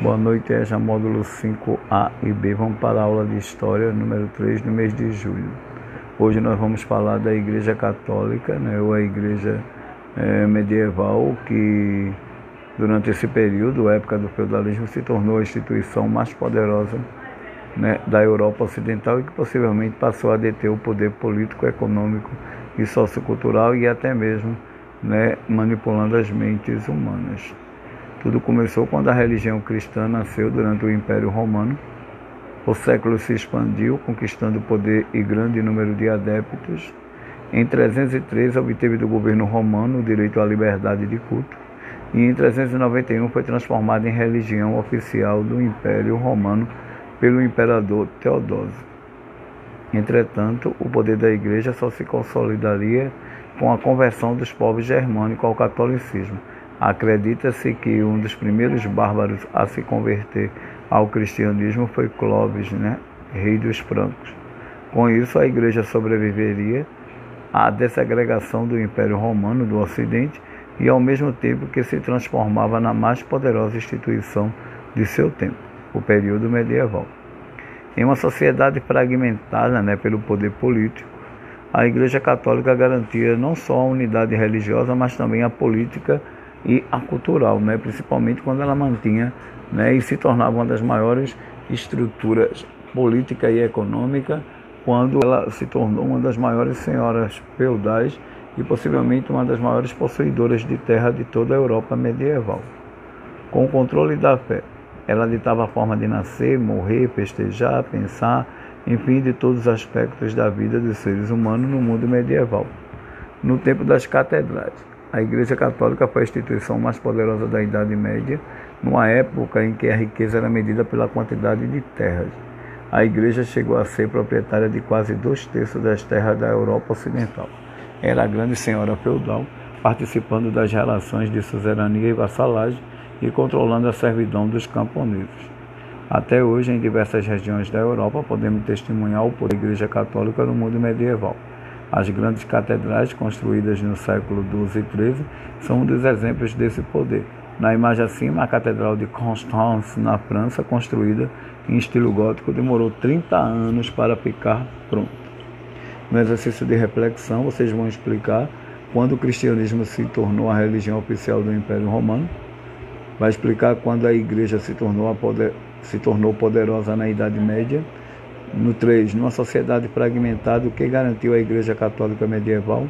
Boa noite, EJA módulo 5A e B. Vamos para a aula de História número 3 no mês de julho. Hoje nós vamos falar da Igreja Católica, né, ou a Igreja é, Medieval, que durante esse período, época do feudalismo, se tornou a instituição mais poderosa né, da Europa Ocidental e que possivelmente passou a deter o poder político, econômico e sociocultural e até mesmo né, manipulando as mentes humanas. Tudo começou quando a religião cristã nasceu durante o Império Romano. O século se expandiu, conquistando poder e grande número de adeptos. Em 303, obteve do governo romano o direito à liberdade de culto, e em 391 foi transformada em religião oficial do Império Romano pelo imperador Teodósio. Entretanto, o poder da Igreja só se consolidaria com a conversão dos povos germânicos ao catolicismo Acredita-se que um dos primeiros bárbaros a se converter ao cristianismo foi Clovis, né, rei dos francos. Com isso, a igreja sobreviveria à desagregação do Império Romano do Ocidente e, ao mesmo tempo que se transformava na mais poderosa instituição de seu tempo, o período medieval. Em uma sociedade fragmentada né, pelo poder político, a Igreja Católica garantia não só a unidade religiosa, mas também a política e a cultural, né? principalmente quando ela mantinha né? e se tornava uma das maiores estruturas política e econômica, quando ela se tornou uma das maiores senhoras feudais e possivelmente uma das maiores possuidoras de terra de toda a Europa medieval. Com o controle da fé, ela ditava a forma de nascer, morrer, festejar, pensar, enfim, de todos os aspectos da vida dos seres humanos no mundo medieval. No tempo das catedrais, a Igreja Católica foi a instituição mais poderosa da Idade Média, numa época em que a riqueza era medida pela quantidade de terras. A Igreja chegou a ser proprietária de quase dois terços das terras da Europa Ocidental. Era a grande senhora feudal, participando das relações de suzerania e vassalagem e controlando a servidão dos camponeses. Até hoje, em diversas regiões da Europa, podemos testemunhar o poder da Igreja Católica no mundo medieval. As grandes catedrais construídas no século XII e XIII são um dos exemplos desse poder. Na imagem acima, a Catedral de Constance, na França, construída em estilo gótico, demorou 30 anos para ficar pronta. No exercício de reflexão, vocês vão explicar quando o cristianismo se tornou a religião oficial do Império Romano, vai explicar quando a igreja se tornou, poder, se tornou poderosa na Idade Média no 3, numa sociedade fragmentada, o que garantiu a Igreja Católica medieval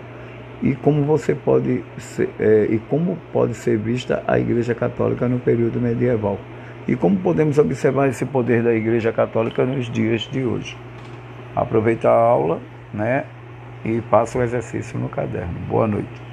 e como você pode ser, é, e como pode ser vista a Igreja Católica no período medieval e como podemos observar esse poder da Igreja Católica nos dias de hoje. Aproveita a aula, né, e faça o exercício no caderno. Boa noite.